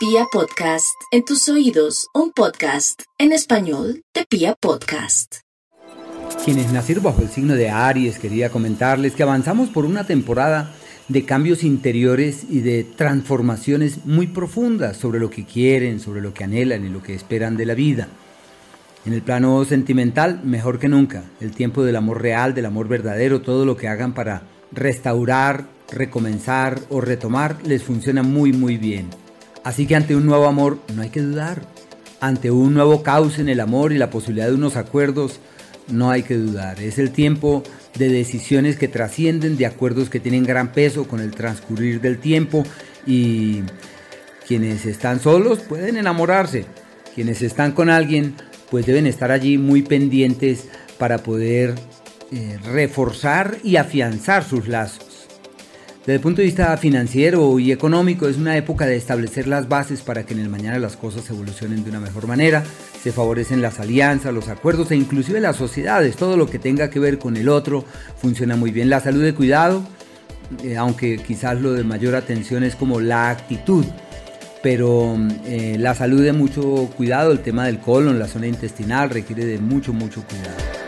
Pia Podcast, en tus oídos, un podcast en español de Pia Podcast. Quienes nacieron bajo el signo de Aries, quería comentarles que avanzamos por una temporada de cambios interiores y de transformaciones muy profundas sobre lo que quieren, sobre lo que anhelan y lo que esperan de la vida. En el plano sentimental, mejor que nunca, el tiempo del amor real, del amor verdadero, todo lo que hagan para restaurar, recomenzar o retomar les funciona muy muy bien. Así que ante un nuevo amor no hay que dudar. Ante un nuevo cauce en el amor y la posibilidad de unos acuerdos, no hay que dudar. Es el tiempo de decisiones que trascienden, de acuerdos que tienen gran peso con el transcurrir del tiempo y quienes están solos pueden enamorarse. Quienes están con alguien pues deben estar allí muy pendientes para poder eh, reforzar y afianzar sus lazos. Desde el punto de vista financiero y económico es una época de establecer las bases para que en el mañana las cosas evolucionen de una mejor manera, se favorecen las alianzas, los acuerdos e inclusive las sociedades, todo lo que tenga que ver con el otro funciona muy bien. La salud de cuidado, eh, aunque quizás lo de mayor atención es como la actitud, pero eh, la salud de mucho cuidado, el tema del colon, la zona intestinal requiere de mucho, mucho cuidado.